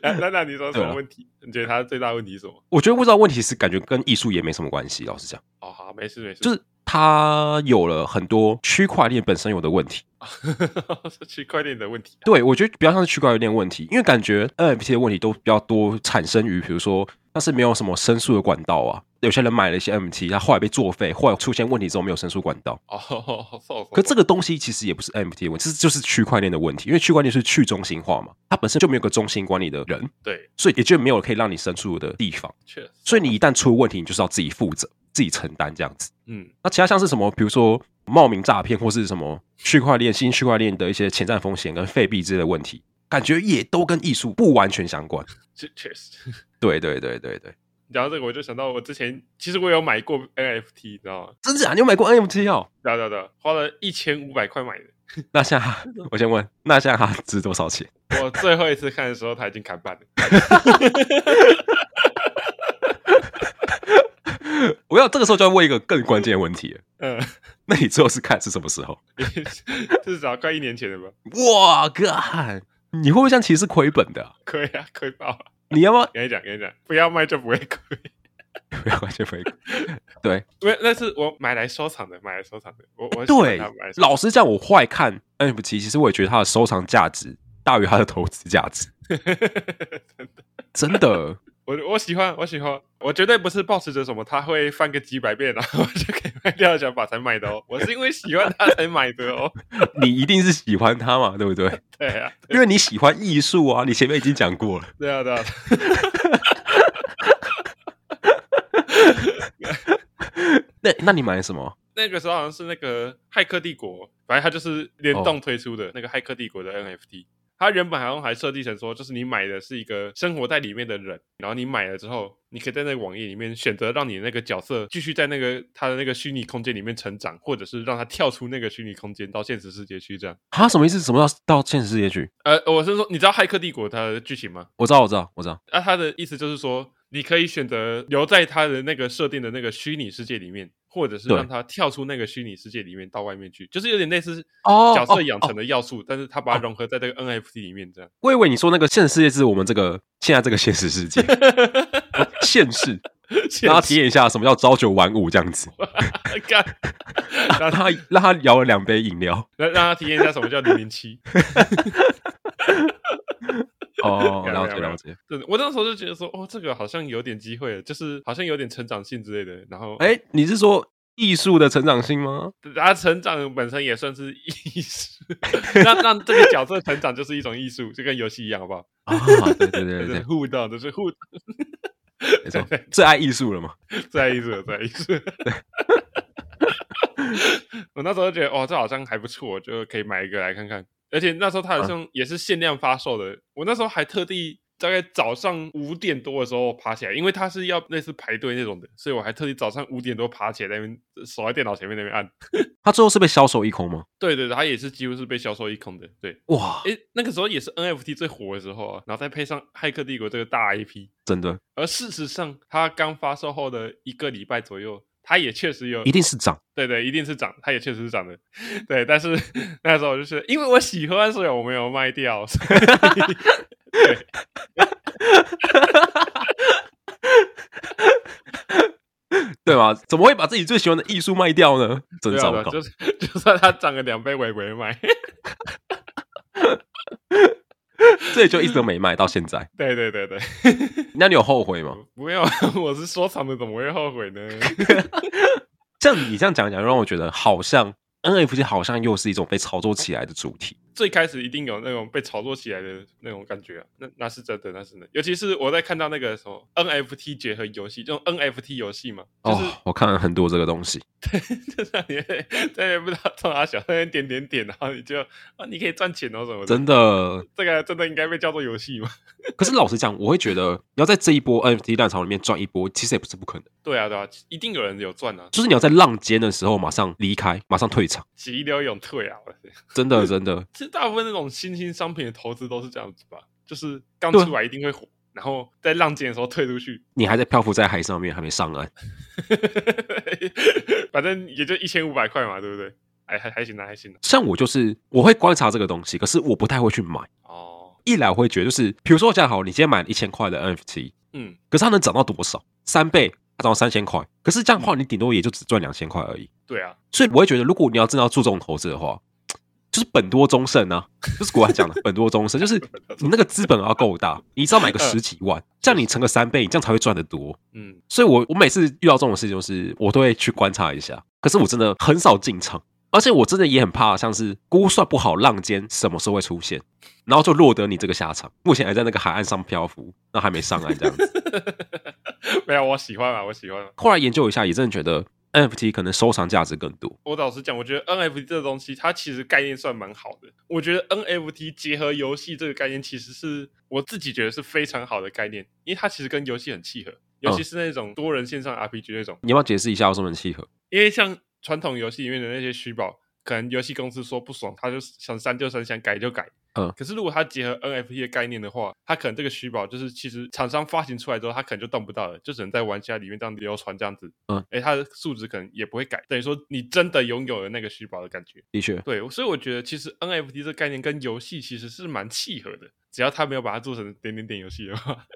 那那你说什么问题？你觉得它最大问题是什么？我觉得不知道问题是感觉跟艺术也没什么关系。老实讲，哦好，没事没事，就是它有了很多区块链本身有的问题，是区块链的问题。对，我觉得比较像是区块链问题，因为感觉 NFT 的问题都比较多产生于，比如说。但是没有什么申诉的管道啊，有些人买了一些 NFT，他后来被作废，后来出现问题之后没有申诉管道。哦，可这个东西其实也不是 NFT 的问题，这就是区块链的问题，因为区块链是去中心化嘛，它本身就没有个中心管理的人，对，所以也就没有可以让你申诉的地方。确实，所以你一旦出问题，你就是要自己负责、自己承担这样子。嗯，那其他像是什么，比如说冒名诈骗或是什么区块链、新区块链的一些潜在风险跟废币之类的问题，感觉也都跟艺术不完全相关。确实，对对对对对。讲到这个，我就想到我之前其实我有买过 NFT，你知道吗？真假？你有买过 NFT 哦？对对对，花了一千五百块买的。那现在我先问，那现在它值多少钱？我最后一次看的时候，它已经砍半了。我要这个时候就要问一个更关键的问题了。嗯，那你最后是看是什么时候？至少快一年前了吧？哇，哥，你会不会像其实是亏本的啊？亏啊，亏爆了！你要吗？跟你讲，跟你讲，不要卖就不会亏，不要卖就不会亏。对，因为那是我买来收藏的，买来收藏的。我我对，老实讲，我坏看 NFT，其实我也觉得它的收藏价值大于它的投资价值。真的，真的，我我喜欢，我喜欢，我绝对不是抱持着什么他会翻个几百遍，然后我就可以卖掉的想法才买的哦。我是因为喜欢他才买的哦。你一定是喜欢他嘛，对不对？对啊，因为你喜欢艺术啊，你前面已经讲过了。对啊，对啊。那那你买什么？那个时候好像是那个《骇客帝国》，反正它就是联动推出的那个《骇客帝国》的 NFT。它原本好像还设计成说，就是你买的是一个生活在里面的人，然后你买了之后，你可以在那个网页里面选择让你的那个角色继续在那个他的那个虚拟空间里面成长，或者是让他跳出那个虚拟空间到现实世界去。这样他？什么意思？什么叫到现实世界去？呃，我是说，你知道《骇客帝国》它的剧情吗？我知道，我知道，我知道。那、啊、他的意思就是说，你可以选择留在他的那个设定的那个虚拟世界里面。或者是让他跳出那个虚拟世界里面到外面去，就是有点类似角色养成的要素，但是他把它融合在这个 NFT 里面这样。我以为你说那个现实世界是我们这个现在这个现实世界，现实让他体验一下什么叫朝九晚五这样子。干，让他让他摇了两杯饮料，让让他体验一下什么叫零零七。哦，了解了解。对，我那时候就觉得说，哦，这个好像有点机会，就是好像有点成长性之类的。然后，哎，你是说艺术的成长性吗？啊成长本身也算是艺术，让让这个角色成长就是一种艺术，就跟游戏一样，好不好？啊，对对对 对，互动都是互动。没错，最爱艺术了嘛？最爱艺术了，最爱艺术。我那时候就觉得，哦，这好像还不错，就可以买一个来看看。而且那时候它好像也是限量发售的，我那时候还特地大概早上五点多的时候爬起来，因为它是要类似排队那种的，所以我还特地早上五点多爬起来那边守在电脑前面那边按。它最后是被销售一空吗？对对对，它也是几乎是被销售一空的。对，哇，诶，那个时候也是 NFT 最火的时候啊，然后再配上《骇客帝国》这个大 IP，真的。而事实上，它刚发售后的一个礼拜左右。它也确实有，一定是涨，对对，一定是涨，它也确实是涨的，对。但是那时候就是因为我喜欢，所以我没有卖掉。对，对吧？怎么会把自己最喜欢的艺术卖掉呢？真糟糕，就是 就算它涨了两倍，我也不会卖。这也就一直都没卖到现在。对对对对，那你有后悔吗？没有，我是收藏的，怎么会后悔呢？这样你这样讲讲，让我觉得好像。NFT 好像又是一种被炒作起来的主题。最开始一定有那种被炒作起来的那种感觉啊，那那是真的，那是真的。尤其是我在看到那个什么 NFT 结合游戏，这种 NFT 游戏嘛，就是、哦、我看了很多这个东西。对，就在里面，在里面不知道从哪想，在那边点点点，然后你就啊，你可以赚钱哦什么的。真的，这个真的应该被叫做游戏吗？可是老实讲，我会觉得你要在这一波 NFT 浪潮里面赚一波，其实也不是不可能。对啊，对啊，一定有人有赚啊。就是你要在浪尖的时候马上离开，马上退场，急流勇退啊！真的，真的。其实大部分那种新兴商品的投资都是这样子吧，就是刚出来一定会火，然后在浪尖的时候退出去。你还在漂浮在海上面，还没上岸，反正也就一千五百块嘛，对不对？还还还行的，还行的。像我就是我会观察这个东西，可是我不太会去买哦。一来我会觉得就是，比如说这样好，你今天买一千块的 NFT，嗯，可是它能涨到多少？三倍，它涨到三千块。可是这样的话，你顶多也就只赚两千块而已。对啊，所以我会觉得，如果你要真的要注重投资的话，就是本多终胜啊，就是国外讲的本多终胜，就是你那个资本要够大，你只要买个十几万，这样你乘个三倍，你这样才会赚得多。嗯，所以我我每次遇到这种事情，就是我都会去观察一下。可是我真的很少进场。而且我真的也很怕，像是估算不好浪尖什么时候会出现，然后就落得你这个下场。目前还在那个海岸上漂浮，那还没上岸这样子。没有，我喜欢啊，我喜欢。后来研究一下，也真的觉得 NFT 可能收藏价值更多。我老实讲，我觉得 NFT 这个东西，它其实概念算蛮好的。我觉得 NFT 结合游戏这个概念，其实是我自己觉得是非常好的概念，因为它其实跟游戏很契合，尤其是那种多人线上 RPG 那种。你要不要解释一下为什么很契合？因为像。传统游戏里面的那些虚宝，可能游戏公司说不爽，他就想删就删，想改就改。嗯，可是如果他结合 NFT 的概念的话，他可能这个虚宝就是其实厂商发行出来之后，他可能就动不到了，就只能在玩家里面这样流传这样子。嗯，哎，它的数值可能也不会改，等于说你真的拥有了那个虚宝的感觉。的确，对，所以我觉得其实 NFT 这个概念跟游戏其实是蛮契合的，只要他没有把它做成点点点游戏的话。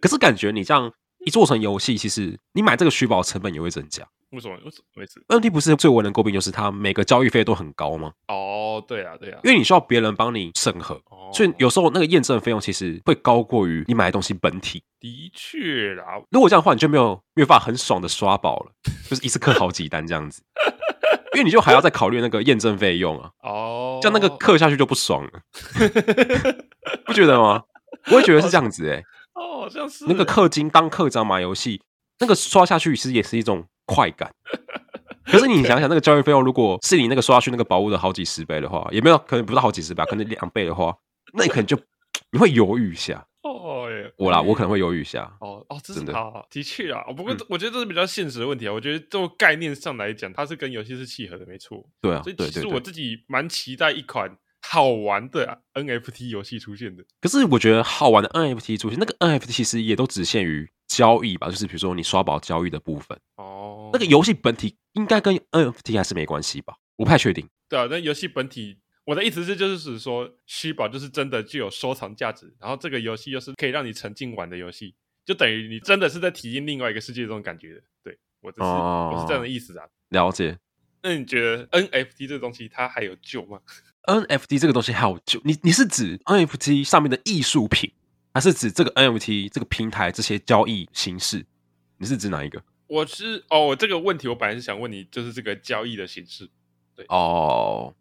可是感觉你这样一做成游戏，其实你买这个虚宝成本也会增加。为什么？为什么？为什么？问题不是最为人诟病，就是它每个交易费都很高吗？哦，对啊，对啊，因为你需要别人帮你审核，哦、所以有时候那个验证费用其实会高过于你买的东西本体。的确啦，如果这样的话，你就没有没有办法很爽的刷宝了，就是一次氪好几单这样子，因为你就还要再考虑那个验证费用啊。哦，这样那个氪下去就不爽了，不觉得吗？我也觉得是这样子哎、欸。哦，好像是那个氪金当氪章买游戏，那个刷下去其实也是一种。快感，可是你想想，那个交易费用如果是你那个刷去那个宝物的好几十倍的话，也没有可能不到好几十倍，可能两倍的话，那你可能就 你会犹豫一下。哦耶，我啦，我可能会犹豫一下。哦哦，真的，的确啊。不过我觉得这是比较现实的问题啊。我觉得就概念上来讲，它是跟游戏是契合的，没错。对啊，所以其实我自己蛮期待一款好玩的 NFT 游戏出现的。可是我觉得好玩的 NFT 出现，那个 NFT 其实也都只限于交易吧，就是比如说你刷宝交易的部分。哦，那个游戏本体应该跟 NFT 还是没关系吧？我不太确定。对啊，那游戏本体，我的意思是，就是指说虚宝就是真的具有收藏价值，然后这个游戏又是可以让你沉浸玩的游戏，就等于你真的是在体验另外一个世界这种感觉的。对，我这是、哦、我是这样的意思啊。了解。那你觉得 NFT 这个东西它还有救吗？NFT 这个东西还有救？你你是指 NFT 上面的艺术品，还是指这个 NFT 这个平台这些交易形式？你是指哪一个？我是哦，这个问题我本来是想问你，就是这个交易的形式。对哦，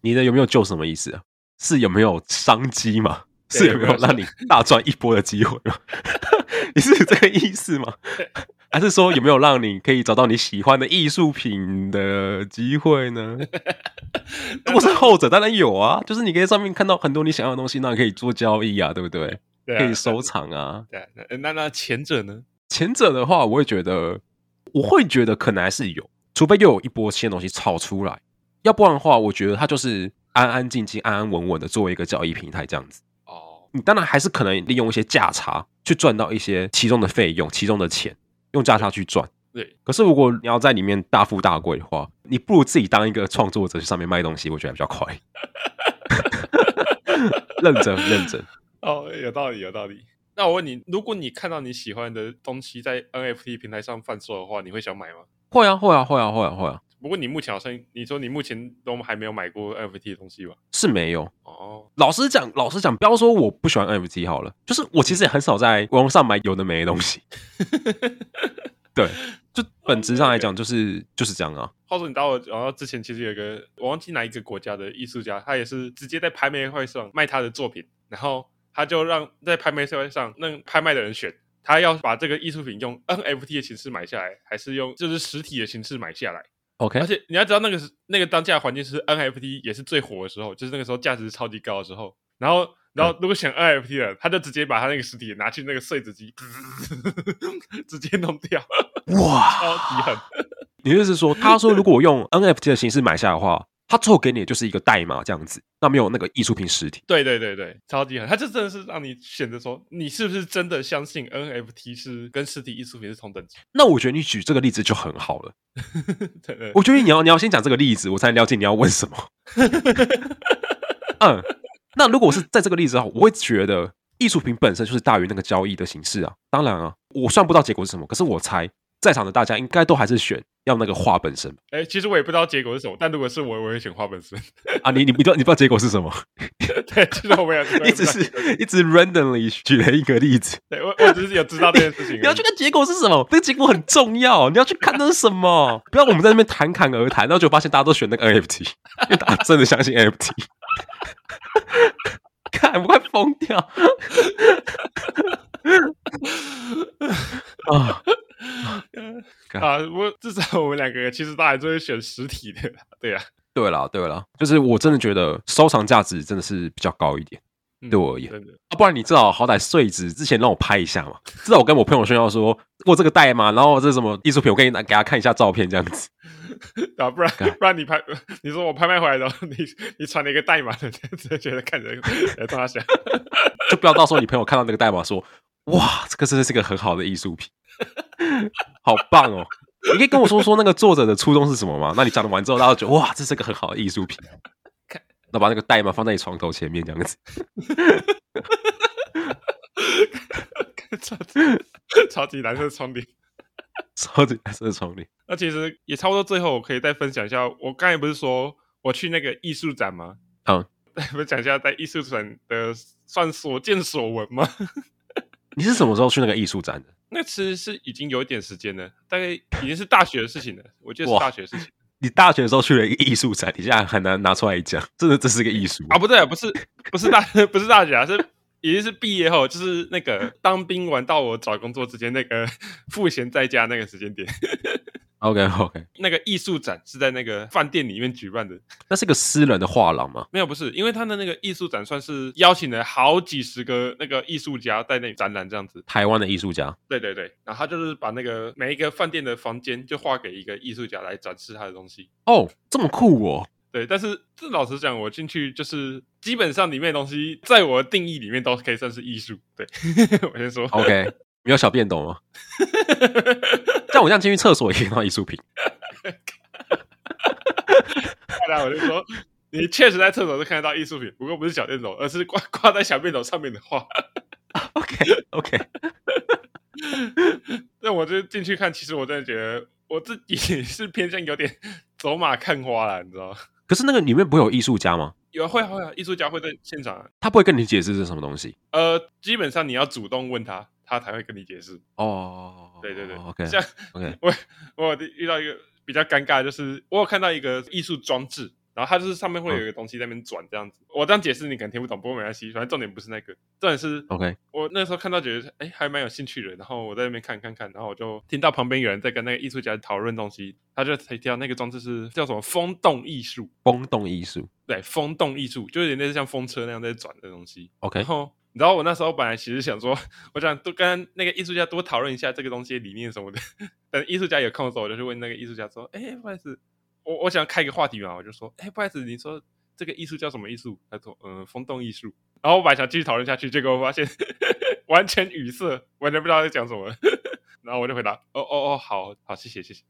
你的有没有救什么意思啊？是有没有商机吗？是有没有让你大赚一波的机会吗？你是这个意思吗？还是说有没有让你可以找到你喜欢的艺术品的机会呢？如果是后者，当然有啊，就是你可以在上面看到很多你想要的东西，那你可以做交易啊，对不对？对啊，可以收藏啊。对，那那前者呢？前者的话，我会觉得，我会觉得可能还是有，除非又有一波新的东西炒出来，要不然的话，我觉得它就是安安静静、安安稳稳的作为一个交易平台这样子。哦，你当然还是可能利用一些价差去赚到一些其中的费用、其中的钱。用价差去赚，对。可是如果你要在里面大富大贵的话，你不如自己当一个创作者去上面卖东西，我觉得比较快。认 真认真。哦，有道理有道理。那我问你，如果你看到你喜欢的东西在 NFT 平台上贩售的话，你会想买吗？会啊会啊会啊会啊会啊。不过你目前好像你说你目前都还没有买过 NFT 的东西吧？是没有哦。老实讲，老实讲，不要说我不喜欢 NFT 好了，就是我其实也很少在网上买有的没的东西。对，就本质上来讲，就是、哦、就是这样啊。话说你到然后之前其实有一个我忘记哪一个国家的艺术家，他也是直接在拍卖会上卖他的作品，然后他就让在拍卖会上让拍卖的人选，他要把这个艺术品用 NFT 的形式买下来，还是用就是实体的形式买下来。OK，而且你要知道，那个是那个当下环境是 NFT 也是最火的时候，就是那个时候价值超级高的时候。然后，然后如果选 NFT 的，他就直接把他那个实体拿去那个碎纸机，直接弄掉。哇，超级狠！你意思是说，他说如果用 NFT 的形式买下的话，他最后给你的就是一个代码这样子，那没有那个艺术品实体。对对对对，超级狠！他就真的是让你选择说，你是不是真的相信 NFT 是跟实体艺术品是同等级？那我觉得你举这个例子就很好了。对，对，我觉得你要你要先讲这个例子，我才了解你要问什么。嗯，那如果是在这个例子的话，我会觉得艺术品本身就是大于那个交易的形式啊。当然啊，我算不到结果是什么，可是我猜。在场的大家应该都还是选要那个画本身。哎、欸，其实我也不知道结果是什么，但如果是我，我会选画本身。啊，你你不知道你不知道结果是什么？对，其实我没有，一直是一直 randomly 举了一个例子。对，我我只是有知道这件事情。你要去看结果是什么？这个结果很重要，你要去看那是什么？不要我们在那边侃侃而谈，然后就发现大家都选那个 NFT，因为大家真的相信 NFT。看，我快疯掉！啊！啊！我至少我们两个其实大家都会选实体的，对呀、啊，对了，对了，就是我真的觉得收藏价值真的是比较高一点，嗯、对我而言。啊，不然你至少好歹碎纸之前让我拍一下嘛，至少我跟我朋友炫耀说，我这个代码，然后这是什么艺术品，我给你拿给他看一下照片这样子。啊，不然不然你拍，你说我拍卖回来的时候，你你传了一个代码，直接觉得看着在他想，就不要到时候你朋友看到那个代码说，哇，这个真的是个很好的艺术品。好棒哦！你可以跟我说说那个作者的初衷是什么吗？那你讲完之后，大家觉得哇，这是个很好的艺术品。那把那个代码放在你床头前面，这样子。超级超级蓝色窗帘，超级蓝色窗帘。那其实也差不多，最后我可以再分享一下。我刚才不是说我去那个艺术展吗？嗯，再分享一下在艺术展的算所见所闻吗？你是什么时候去那个艺术展的？那其实是已经有一点时间了，大概已经是大学的事情了。我记得是大学的事情。你大学的时候去了一个艺术展，你现在很难拿出来讲，真的这是个艺术啊？不对啊，不是，不是大，不是大学啊，是已经是毕业后，就是那个当兵完到我找工作之间那个 赋闲在家那个时间点。OK OK，那个艺术展是在那个饭店里面举办的。那是个私人的画廊吗？没有，不是，因为他的那个艺术展算是邀请了好几十个那个艺术家在那里展览这样子。台湾的艺术家？对对对，然后他就是把那个每一个饭店的房间就画给一个艺术家来展示他的东西。哦，这么酷哦！对，但是这老实讲，我进去就是基本上里面的东西，在我的定义里面都可以算是艺术。对，我先说。OK。没有小便斗吗？像我这样进去厕所也可以看到艺术品。那我就说，你确实在厕所是看得到艺术品，不过不是小便斗，而是挂挂在小便斗上面的画。OK OK，那我就进去看，其实我真的觉得我自己是偏向有点走马看花了，你知道吗？可是那个里面不会有艺术家吗？有会会啊，艺术家会在现场，啊他不会跟你解释是什么东西。呃，基本上你要主动问他，他才会跟你解释。哦，对对对，OK，像 OK，我我遇到一个比较尴尬，就是我有看到一个艺术装置。然后它就是上面会有一个东西在那边转这样子，嗯、我这样解释你可能听不懂，不过没关系，反正重点不是那个，重点是，OK，我那时候看到觉得，哎，还蛮有兴趣的，然后我在那边看看看，然后我就听到旁边有人在跟那个艺术家讨论东西，他就提到那个装置是叫什么风动艺术，风动艺术，对，风动艺术，就有点类似像风车那样在转的东西，OK，然后你知道我那时候本来其实想说，我想多跟那个艺术家多讨论一下这个东西理念什么的，等艺术家有空的时候，我就去问那个艺术家说，哎，不好意思。我我想开个话题嘛，我就说，哎、欸，不好意思，你说这个艺术叫什么艺术？他说，嗯、呃，风动艺术。然后我本来想继续讨论下去，结果我发现 完全语塞，完全不知道在讲什么。然后我就回答，哦哦哦，好好，谢谢谢谢。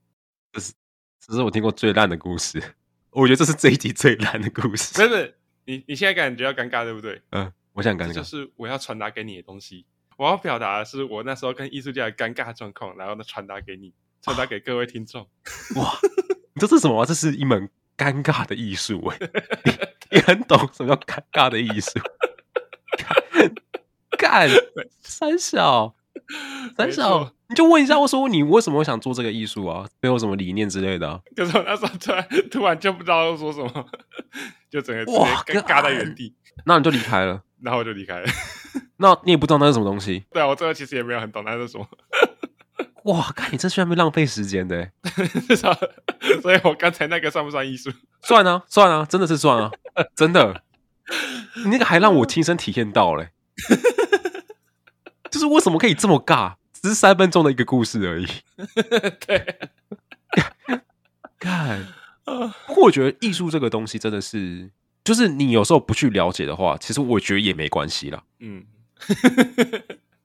这是这是我听过最烂的故事，我觉得这是这一集最烂的故事。真的，你你现在感觉要尴尬对不对？嗯，我想尴尬。就是我要传达给你的东西，我要表达的是我那时候跟艺术家的尴尬状况，然后呢传达给你，传达给各位听众。哇！你这是什么？这是一门尴尬的艺术哎！你很懂什么叫尴尬的艺术？干三小三小，你就问一下，我说你为什么会想做这个艺术啊？没有什么理念之类的、啊？可是我那时候突然突然就不知道要说什么，就整个哇尴尬在原地。那你就离开了，然后我就离开了。那你也不知道那是什么东西？对啊，我这个其实也没有很懂那是什么。哇，看你这居然没浪费时间的，所以我刚才那个算不算艺术？算啊，算啊，真的是算啊，真的。你那个还让我亲身体验到嘞，就是为什么可以这么尬？只是三分钟的一个故事而已。对，看，不过我觉得艺术这个东西真的是，就是你有时候不去了解的话，其实我觉得也没关系啦。嗯。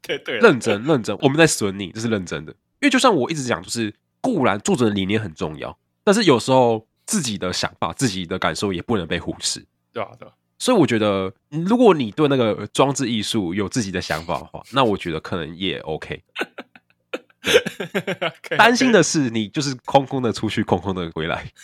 对对，认真认真，我们在损你，这是认真的。因为就像我一直讲，就是固然作者的理念很重要，但是有时候自己的想法、自己的感受也不能被忽视。对啊，对啊。所以我觉得，如果你对那个装置艺术有自己的想法的话，那我觉得可能也 OK。担心的是，你就是空空的出去，空空的回来。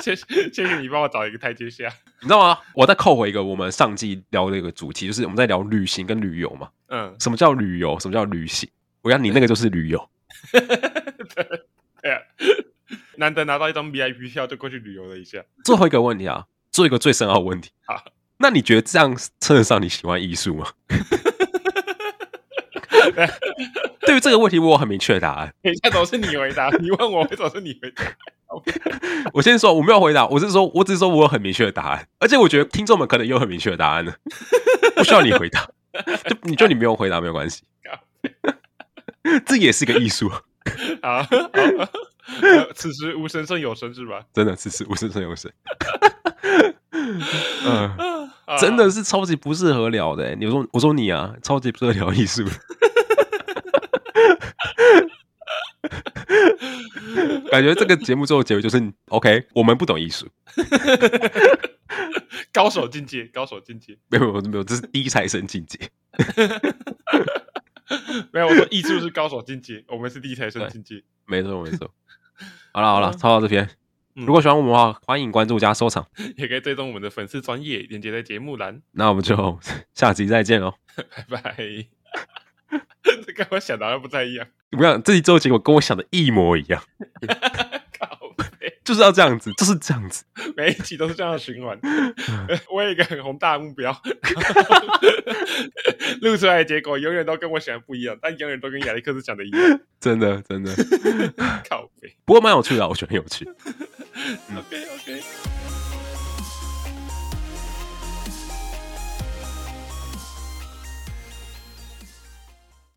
谢谢谢谢你帮我找一个台阶下，你知道吗？我再扣回一个我们上季聊的一个主题，就是我们在聊旅行跟旅游嘛。嗯，什么叫旅游？什么叫旅行？我要你那个就是旅游。对 对啊，难得拿到一张 VIP 票，就过去旅游了一下。最后一个问题啊，做一个最深奥的问题。好，那你觉得这样称得上你喜欢艺术吗？对于这个问题，我有很明确的答案。等一下都是你回答，你问我，为什么是你回答？我先说，我没有回答，我是说，我只是说我有很明确的答案，而且我觉得听众们可能有很明确的答案呢，不需要你回答，就你就你没有回答没有关系，这也是个艺术。好，好，此时无神胜有神是吧？真的，此时无神胜有神。嗯，真的是超级不适合聊的。你说，我说你啊，超级不适合聊艺术。感觉这个节目最后结尾就是 OK，我们不懂艺术，高手境界，高手境界，没有没有没有，这是低材生境界。没有，我说艺术是高手境界，我们是低材生境界。没错没错。好了好了，抄到这边。如果喜欢我们的话，欢迎关注加收藏，也可以追踪我们的粉丝专业，连接在节目栏。那我们就下集再见喽，拜拜。这跟我想的好像不太一样。怎么样？这集之后结果跟我想的一模一样。就是要这样子，就是这样子，每一集都是这样的循环。我有一个很宏大的目标，录出来的结果永远都跟我想的不一样，但永远都跟亚历克斯讲的一样。真的，真的。靠背，不过蛮有趣的，我觉得很有趣。OK OK。